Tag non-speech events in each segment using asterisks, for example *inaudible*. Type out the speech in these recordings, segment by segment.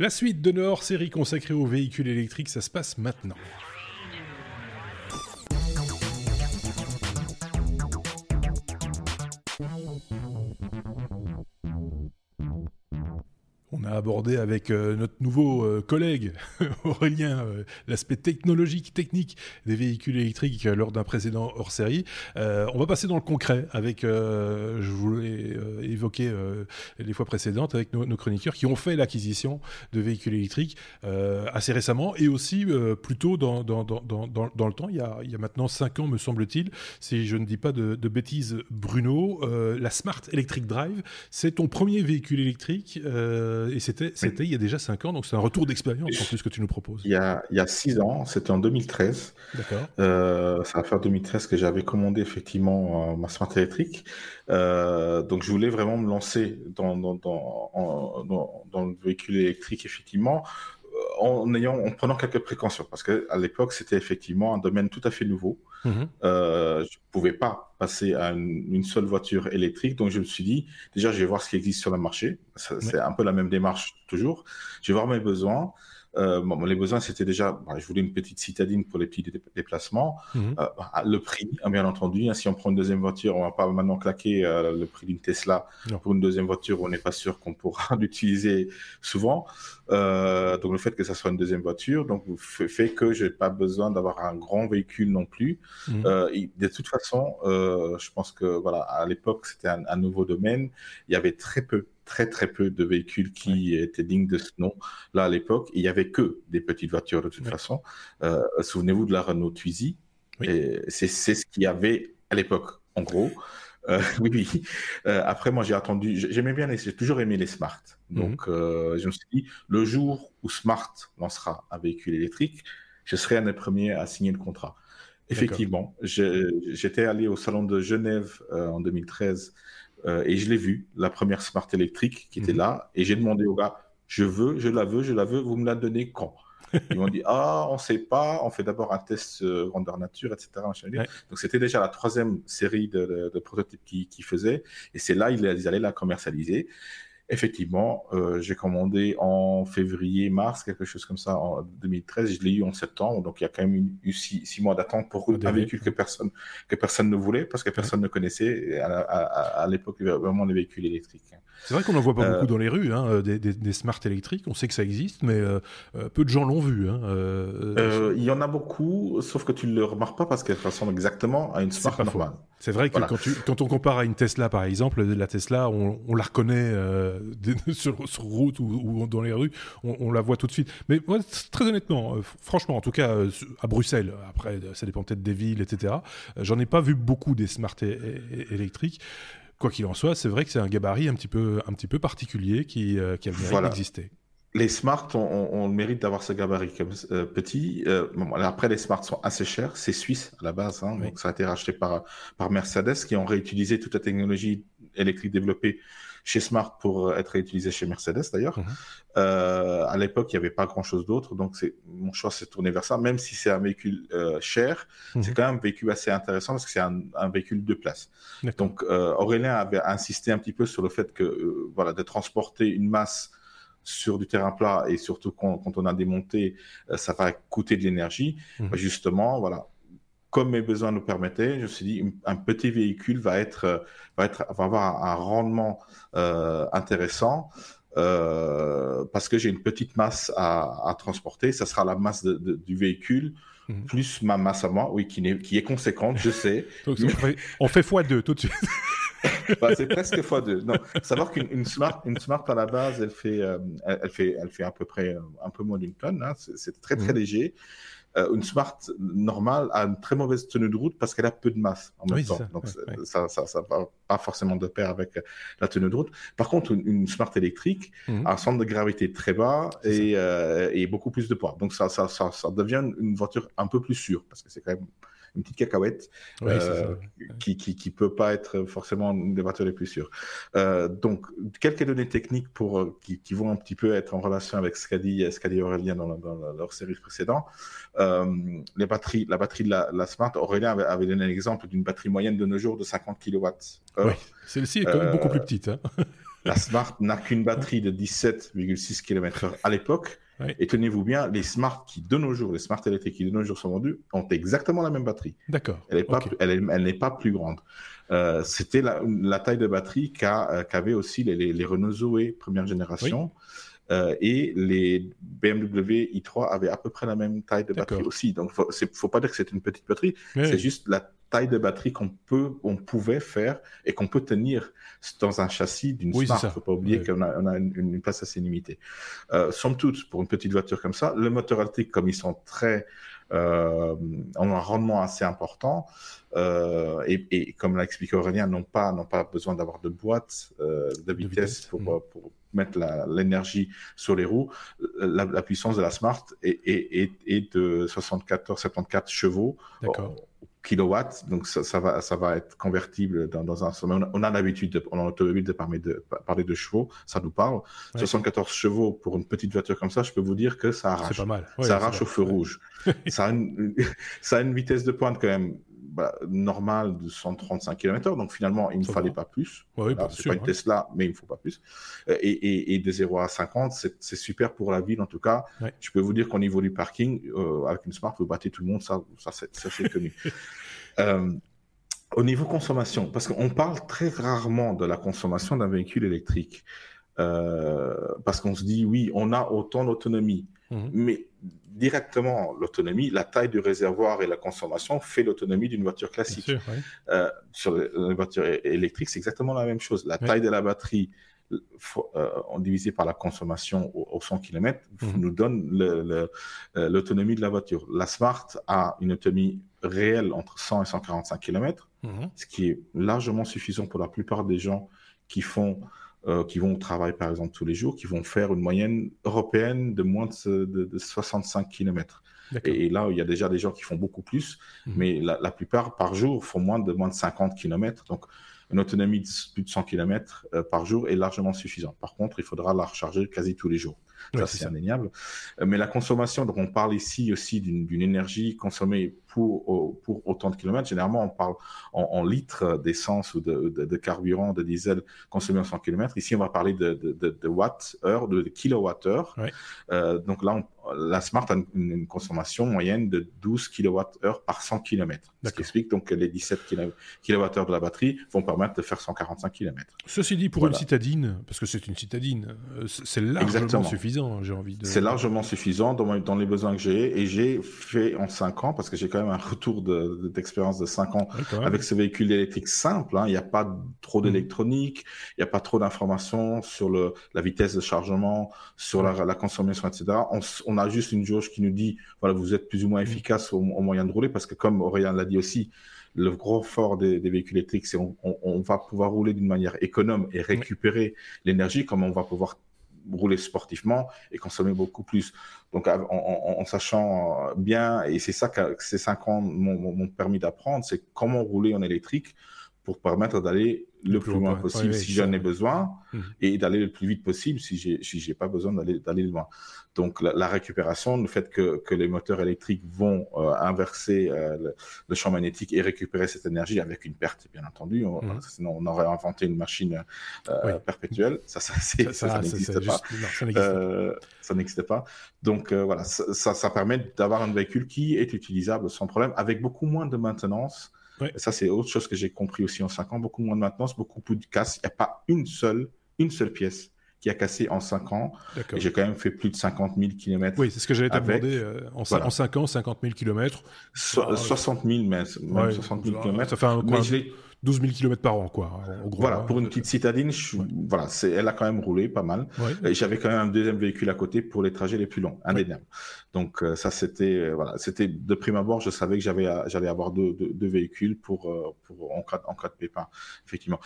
La suite de nos hors-série consacrée aux véhicules électriques, ça se passe maintenant. On a abordé avec euh, notre nouveau euh, collègue *laughs* Aurélien euh, l'aspect technologique, technique des véhicules électriques lors d'un précédent hors série. on va passer dans le concret avec, je voulais évoquer les fois précédentes avec nos, chroniqueurs qui ont fait l'acquisition de véhicules électriques assez récemment et aussi plutôt dans, dans, dans, dans, dans le temps. Il y, a, il y a maintenant 5 ans, me semble-t-il, si je ne dis pas de, bêtises, Bruno, la Smart Electric Drive, c'est ton premier véhicule électrique. Et c'était, il y a déjà 5 ans, donc c'est un retour d'expérience en plus que tu nous proposes. Il y a, il y a 6 ans, c'était en 2013. D'accord. Euh, ça va faire 2013 que j'avais commandé effectivement euh, ma Smart électrique. Euh, donc je voulais vraiment me lancer dans, dans, dans, dans, dans le véhicule électrique, effectivement en ayant, en prenant quelques précautions, parce que à l'époque c'était effectivement un domaine tout à fait nouveau. Mhm. Euh, je pouvais pas passer à une, seule voiture électrique, donc je me suis dit déjà je vais voir ce qui existe sur le marché. C'est un peu la même démarche toujours. Je vais voir mes besoins. Euh, bon, les besoins, c'était déjà, bah, je voulais une petite citadine pour les petits déplacements. Mhm. Euh, bah, le prix, hein, bien entendu. Hein, si on prend une deuxième voiture, on va pas maintenant claquer euh, le prix d'une Tesla pour une deuxième voiture on n'est pas sûr qu'on pourra *laughs* l'utiliser souvent. Euh, donc le fait que ça soit une deuxième voiture, donc fait que j'ai pas besoin d'avoir un grand véhicule non plus. Mhm. Euh, de toute façon, euh, je pense que voilà, à l'époque c'était un, un nouveau domaine. Il y avait très peu très très peu de véhicules qui étaient dignes de ce nom. Là, à l'époque, il y avait que des petites voitures de toute façon. Euh, Souvenez-vous de la Renault Twizy. Oui. C'est ce qu'il y avait à l'époque, en gros. Euh, *laughs* oui, oui. Euh, après, moi, j'ai attendu. J'aimais bien les. J'ai toujours aimé les Smart. Mhm. Donc, euh, je me suis dit, le jour où Smart lancera un véhicule électrique, je serai un des premiers à signer le contrat. Effectivement, j'étais allé au salon de Genève en 2013 euh, et je l'ai vu, la première Smart électrique qui était mhm. là, et j'ai demandé au gars, je veux, je la veux, je la veux, vous me la donnez quand? *laughs* Ils m'ont dit, ah, on sait pas, on fait d'abord un test euh, grandeur nature, etc. Donc c'était déjà la troisième série de, de, prototypes qu'ils qui faisaient, et c'est là ils allaient la commercialiser. Effectivement, euh, j'ai commandé en février, mars, quelque chose comme ça, en 2013. Je l'ai eu en septembre, donc il y a quand même eu six, six mois d'attente pour un véhicule que personne que personne ne voulait parce que personne ne connaissait à, à, à l'époque vraiment les véhicules électriques. C'est vrai qu'on n'en voit pas beaucoup euh, dans les rues, hein, euh, des, des, des, smart électriques. On sait que ça existe, mais euh, peu de gens l'ont vu. Hein, il y en a beaucoup, sauf que tu ne le remarques pas parce qu'elle ressemble exactement à une smart normale. C'est vrai que quand, tu, quand, on compare à une Tesla, par exemple, la Tesla, on, on la reconnaît *laughs* sur, sur, route ou, ou, dans les rues, on, on, la voit tout de suite. Mais moi, très honnêtement, franchement, en tout cas à Bruxelles, après, ça dépend peut-être des villes, etc. J'en ai pas vu beaucoup des smart électriques quoi qu'il en soit, c'est vrai que c'est un gabarit un petit peu, un petit peu particulier qui, euh, qui a le mérite d'exister. Les Smart ont, le mérite d'avoir ce gabarit comme euh, petit. Euh, après, les Smart sont assez chers. C'est suisse à la base, hein, donc ça a été racheté par par Mercedes qui ont réutilisé toute la technologie électrique développée chez Smart pour être réutilisée chez Mercedes d'ailleurs. Mhm. Euh, à l'époque, il n'y avait pas grand-chose d'autre, donc c'est mon choix s'est tourné vers ça. Même si c'est un véhicule euh, cher, mhm. c'est quand même un véhicule assez intéressant parce que c'est un, un, véhicule de place. Donc euh, Aurélien avait insisté un petit peu sur le fait que euh, voilà de transporter une masse sur du terrain plat et surtout quand, quand on a démonté, euh, ça va coûter de l'énergie. Mhm. Bah, justement, voilà, comme mes besoins nous permettaient, je me suis dit un petit véhicule va être va être va avoir un rendement euh, intéressant euh, parce que j'ai une petite masse à, à, transporter. Ça sera la masse de, de, du véhicule mhm. plus ma masse à moi, oui, qui, est, qui est conséquente, je sais. *laughs* On, fait, on fait x2 tout de suite. *laughs* bah, c'est presque x2. Non, savoir qu'une smart, une smart à la base, elle fait, euh, elle, fait, elle fait à peu près un peu moins d'une tonne. Hein. C'est très très mhm. léger. Euh, une Smart normale a une très mauvaise tenue de route parce qu'elle a peu de masse en même temps. Ça. Donc ça, ça, ça va pas forcément de pair avec la tenue de route. Par contre, une, Smart électrique mhm. a un centre de gravité très bas et, euh, et beaucoup plus de poids. Donc ça, ça, ça, ça devient une voiture un peu plus sûre parce que c'est quand même une petite cacahuète euh, qui, qui, qui peut pas être forcément une des voitures les plus sûres. Euh, donc quelques données techniques pour euh, qui, qui, vont un petit peu être en relation avec ce qu'a dit ce qu'a dit Aurélien dans, dans, leur série précédente. Euh, les batteries, la batterie de la, la Smart, Aurélien avait, avait donné l'exemple d'une batterie moyenne de nos jours de 50 kWh. Oui, celle-ci est quand même beaucoup plus petite. Hein La Smart n'a qu'une batterie de 17,6 km/h à l'époque. Et tenez-vous bien, les Smart qui de nos jours, les Smart électriques qui de nos jours sont vendus, ont exactement la même batterie. D'accord. Elle n'est pas, elle, n'est pas plus grande. Euh, c'était la, taille de batterie euh, qu'avaient aussi les, les, Renault Zoé première génération. Euh, et les BMW i3 avaient à peu près la même taille de batterie aussi. Donc, il ne faut pas dire que c'est une petite batterie, c'est juste la taille de batterie qu'on peut, on pouvait faire et qu'on peut tenir dans un châssis d'une Smart. Il ne faut pas oublier qu'on a, on a une, place assez limitée. Euh, somme toute, pour une petite voiture comme ça, le moteur électrique, comme ils sont très euh, ont un rendement assez important euh, et, et, comme l'a expliqué Aurélien, n'ont pas, n'ont pas besoin d'avoir de boîte euh, de, vitesse, pour, mm. pour, mettre l'énergie sur les roues. La, puissance de la Smart est, est, est de 74-74 chevaux kilowatts, donc ça, ça, va, ça va être convertible dans, dans un. On a l'habitude, en automobile, de parler de, parler de chevaux, ça nous parle. 74 chevaux pour une petite voiture comme ça, je peux vous dire que ça arrache. pas mal. ça arrache au feu rouge. ça, a une, *laughs* ça a une vitesse de pointe quand même bah, normale de 135 km/h, donc finalement, il ne fallait pas plus. Oui, c'est pas une Tesla, mais il ne faut pas plus. Euh, et, et, et de 0 à 50, c'est super pour la ville en tout cas. Je peux vous dire qu'au niveau du parking, euh, avec une Smart, vous battez tout le monde, ça, ça c'est connu. *laughs* Euh, au niveau consommation, parce qu'on parle très rarement de la consommation d'un véhicule électrique, parce qu'on se dit, oui, on a autant d'autonomie, mhm. mais directement l'autonomie, la taille du réservoir et la consommation fait l'autonomie d'une voiture classique. euh, sur les voitures électriques, c'est exactement la même chose. La taille de la batterie, euh, divisé par la consommation au, 100 km, mhm. nous donne euh, l'autonomie de la voiture. La Smart a une autonomie réelle entre 100 et 145 km, mhm. ce qui est largement suffisant pour la plupart des gens qui font euh, qui vont au travail par exemple tous les jours, qui vont faire une moyenne européenne de moins de, 65 km. Et, là, il y a déjà des gens qui font beaucoup plus, mhm. mais la, la, plupart par jour font moins de moins de 50 km. Donc, une autonomie de plus de 100 km euh, par jour est largement suffisante. Par contre, il faudra la recharger quasi tous les jours. ça, c'est indéniable. Euh, mais la consommation, donc on parle ici aussi d'une énergie consommée pour, pour autant de kilomètres. Généralement, on parle en, litres d'essence ou de, de, carburant, de diesel consommé en 100 km. Ici, on va parler de, de watts-heure, de, kilowatts-heure. Euh, donc là, on, la Smart a une, consommation moyenne de 12 kWh par 100 km. Ce qui explique donc que les 17 kWh de la batterie vont permettre de faire 145 km. Ceci dit, pour une citadine, parce que c'est une citadine, euh, c'est largement suffisant, j'ai envie de... C'est largement suffisant dans, dans, les besoins que j'ai. Et j'ai fait en 5 ans, parce que j'ai quand même un retour d'expérience de, de, 5 ans avec ce véhicule électrique simple. Hein. Il n'y a pas trop mmh. d'électronique, il n'y a pas trop d'informations sur le, la vitesse de chargement, sur la, la, consommation, etc. On, a juste une jauge qui nous dit, voilà, vous êtes plus ou moins mm. efficace au, moyen de rouler, parce que comme Aurélien l'a dit aussi, le gros fort des, véhicules électriques, c'est on, on, va pouvoir rouler d'une manière économe et récupérer l'énergie, comme on va pouvoir rouler sportivement et consommer beaucoup plus. Donc, en, sachant bien, et c'est ça que ces cinq ans m'ont permis d'apprendre, c'est comment rouler en électrique pour permettre d'aller le, plus loin, possible si j'en ai besoin mhm. et d'aller le plus vite possible si j'ai si j'ai pas besoin d'aller d'aller loin. Donc la, récupération, le fait que, que les moteurs électriques vont euh, inverser euh, le, champ magnétique et récupérer cette énergie avec une perte, bien entendu. Mhm. Sinon, on aurait inventé une machine euh, perpétuelle. Ça, ça, ça, n'existe pas. ça n'existe pas. Donc voilà, ça, ça permet d'avoir un véhicule qui est utilisable sans problème, avec beaucoup moins de maintenance ça, c'est autre chose que j'ai compris aussi en 5 ans. Beaucoup moins de maintenance, beaucoup plus de casse. Il n'y a pas une seule, une seule pièce qui a cassé en 5 ans. Et j'ai quand même fait plus de 50 000 km. Oui, c'est ce que j'allais demander. Euh, en, 5 ans, 50 000 km. 60 000, mais, 60 000 km. Ça fait un, 12 000 km par an, quoi. voilà, pour une petite citadine, voilà, c'est, elle a quand même roulé pas mal. Et j'avais quand même un deuxième véhicule à côté pour les trajets les plus longs, indéniable. Donc euh, ça, c'était, euh, voilà, c'était de prime abord, je savais que j'avais, j'allais avoir deux, deux, véhicules pour, euh, pour en cas, en cas de pépin, effectivement.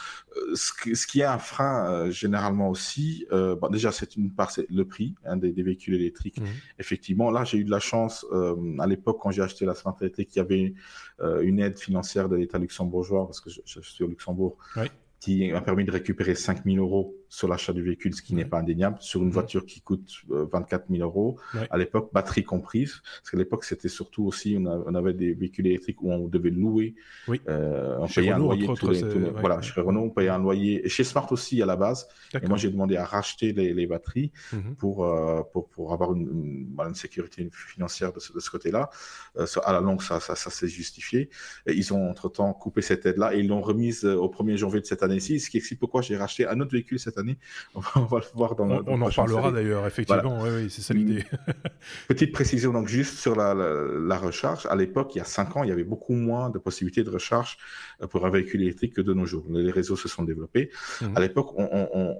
Ce, ce, qui est un frein généralement aussi, bon, déjà c'est une part, c'est le prix hein, des, des, véhicules électriques. Mmh. Effectivement, là j'ai eu de la chance à l'époque quand j'ai acheté la Smart y avait une aide financière de l'État luxembourgeois parce que je, je suis au Luxembourg, qui m'a permis de récupérer 5000 euros sur l'achat du véhicule, ce qui n'est pas indéniable. Sur une voiture qui coûte 24 000 euros, à l'époque, batterie comprise, parce qu'à l'époque, c'était surtout aussi, on, avait des véhicules électriques où on devait louer. Oui. on payait un loyer. voilà, chez Renault, on payait un loyer. Et chez Smart aussi, à la base. Et moi, j'ai demandé à racheter les, batteries mhm. pour, pour, pour, avoir une, une, sécurité financière de ce, côté-là. à la longue, ça, ça, ça s'est justifié. Et ils ont entre-temps coupé cette aide-là et ils l'ont remise au 1er janvier de cette année-ci, ce qui explique pourquoi j'ai racheté un autre véhicule cette année. *laughs* On va, le voir dans On, on en parlera d'ailleurs, effectivement. Oui, oui, c'est ça l'idée. *laughs* Petite précision, donc juste sur la, la, recharge. À l'époque, il y a 5 ans, il y avait beaucoup moins de possibilités de recharge euh, pour un véhicule électrique que de nos jours. Les réseaux se sont développés. Mhm. À l'époque, on, on,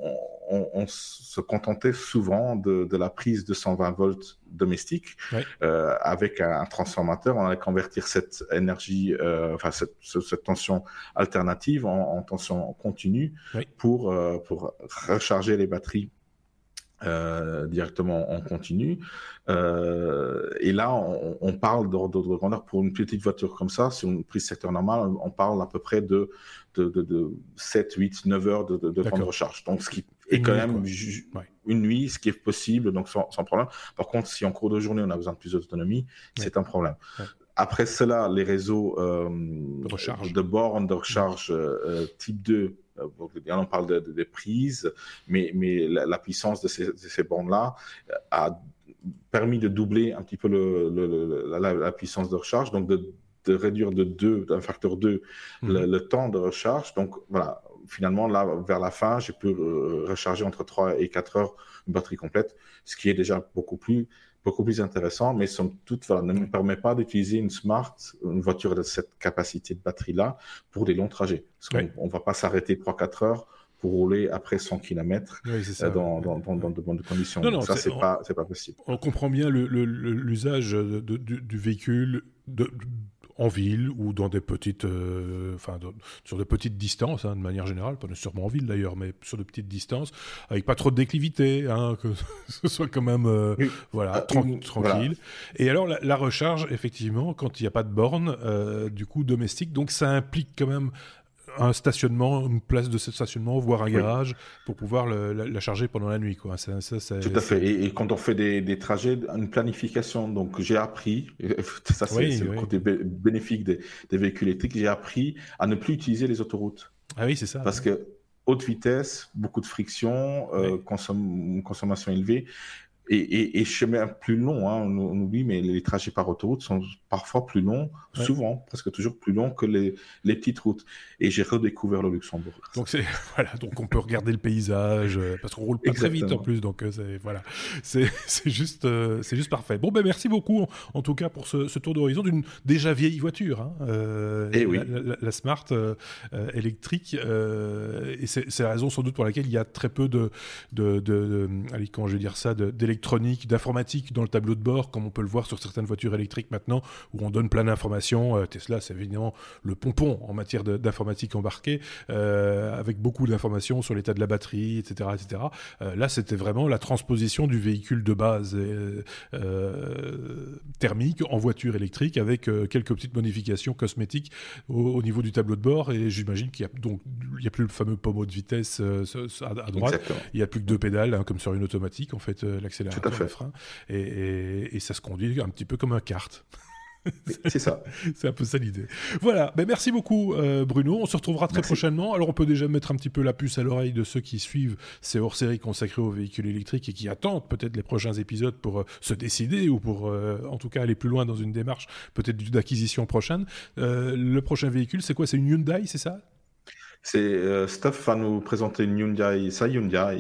se contentait souvent de, de, la prise de 120 volts domestique euh, avec un, transformateur. On allait convertir cette énergie, euh, enfin cette, cette, tension alternative en, en tension continue pour, euh, pour recharger les batteries euh, directement en continu. Euh, et là, on, on parle d'ordre de grandeur pour une petite voiture comme ça, sur une prise secteur normale, on parle à peu près de, de, de, de 7, 8, 9 heures de, de, temps de recharge. Donc, ce qui est quand même une nuit, ce qui est possible, donc sans, sans, problème. Par contre, si en cours de journée, on a besoin de plus d'autonomie, c'est un problème. Après cela, les réseaux euh, de, bornes de recharge euh, type 2 euh, on parle de, de, prises, mais, mais la, puissance de ces, de ces bornes-là euh, a permis de doubler un petit peu le, la, puissance de recharge, donc de, de réduire de 2, d'un facteur 2, mhm. le, temps de recharge. Donc voilà, finalement, là, vers la fin, j'ai pu euh, recharger entre 3 et 4 heures une batterie complète, ce qui est déjà beaucoup plus beaucoup plus intéressant, mais somme toute, voilà, ne me permet pas d'utiliser une Smart, une voiture de cette capacité de batterie-là, pour des longs trajets. Parce qu'on ne va pas s'arrêter 3-4 heures pour rouler après 100 km euh, dans, dans, dans, de bonnes conditions. Non, non, ça, c'est pas, pas possible. On comprend bien l'usage du, du, véhicule, de, en ville ou dans des petites, euh, enfin sur de petites distances, hein, de manière générale, pas nécessairement en ville d'ailleurs, mais sur de petites distances, avec pas trop de déclivité, hein, *laughs* que ce soit quand même euh, voilà ah, tranquille. Et alors la, recharge, effectivement, quand il n'y a pas de borne, euh, du coup domestique, donc ça implique quand même un stationnement, une place de stationnement, voire un garage pour pouvoir la, charger pendant la nuit. Quoi. Ça, ça, Tout à fait. Et, quand on fait des, des, trajets, une planification. Donc j'ai appris, *laughs* ça c'est le côté bénéfique des, des véhicules électriques, j'ai appris à ne plus utiliser les autoroutes. Ah oui, c'est ça. Parce que haute vitesse, beaucoup de friction, euh, consommation élevée et, et, et chemin plus long, hein, on, on, oublie, mais les trajets par autoroute sont parfois plus longs, souvent, presque toujours plus longs que les, les petites routes. Et j'ai redécouvert le Luxembourg. Donc c'est *laughs* voilà, donc on peut regarder le paysage euh, parce qu'on roule pas très vite en plus, donc euh, c'est voilà, *laughs* c'est juste euh, c'est juste parfait. Bon ben merci beaucoup en, tout cas pour ce, ce tour d'horizon d'une déjà vieille voiture, hein, euh, et eh oui. la, la, Smart électrique, et c'est la raison sans doute pour laquelle il y a très peu de de, de, de allez comment je vais dire ça d'électricité d'électronique, d'informatique dans le tableau de bord, comme on peut le voir sur certaines voitures électriques maintenant, où on donne plein d'informations. Euh, Tesla, c'est évidemment le pompon en matière d'informatique embarquée, euh, avec beaucoup d'informations sur l'état de la batterie, etc. etc. Euh, là, c'était vraiment la transposition du véhicule de base thermique en voiture électrique, avec quelques petites modifications cosmétiques au, niveau du tableau de bord. Et j'imagine qu'il y a donc il y a plus le fameux pommeau de vitesse à, droite. Il y a plus que deux pédales, hein, comme sur une automatique. En fait, tout à fait. frein, et, ça se conduit un petit peu comme un kart. C'est ça. *laughs* c'est un peu ça l'idée. Voilà. Ben merci beaucoup, euh, Bruno. On se retrouvera très prochainement. Alors, on peut déjà mettre un petit peu la puce à l'oreille de ceux qui suivent ces hors-séries consacrées aux véhicules électriques et qui attendent peut-être les prochains épisodes pour euh, se décider ou pour, euh, en tout cas, aller plus loin dans une démarche peut-être d'acquisition prochaine. le prochain véhicule, c'est quoi? C'est une Hyundai, c'est ça? C'est Steph va nous présenter une Hyundai, sa Hyundai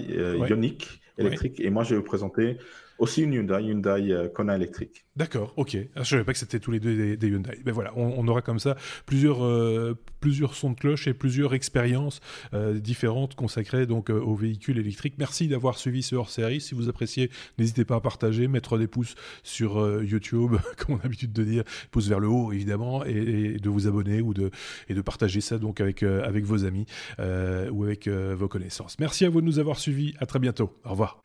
Ioniq électrique. Et moi, je vais vous présenter aussi une Hyundai, Hyundai euh, Kona électrique. D'accord, ok. Ah, je ne savais pas que c'était tous les deux des, Hyundai. Mais ben voilà, on, aura comme ça plusieurs, euh, plusieurs sons de cloche et plusieurs expériences euh, différentes consacrées donc aux véhicules électriques. Merci d'avoir suivi ce hors-série. Si vous appréciez, n'hésitez pas à partager, mettre des pouces sur YouTube, *laughs* comme on a l'habitude de dire, pouces vers le haut évidemment, et, de vous abonner ou de, et de partager ça donc avec, avec vos amis ou avec vos connaissances. Merci à vous de nous avoir suivis. À très bientôt. Au revoir.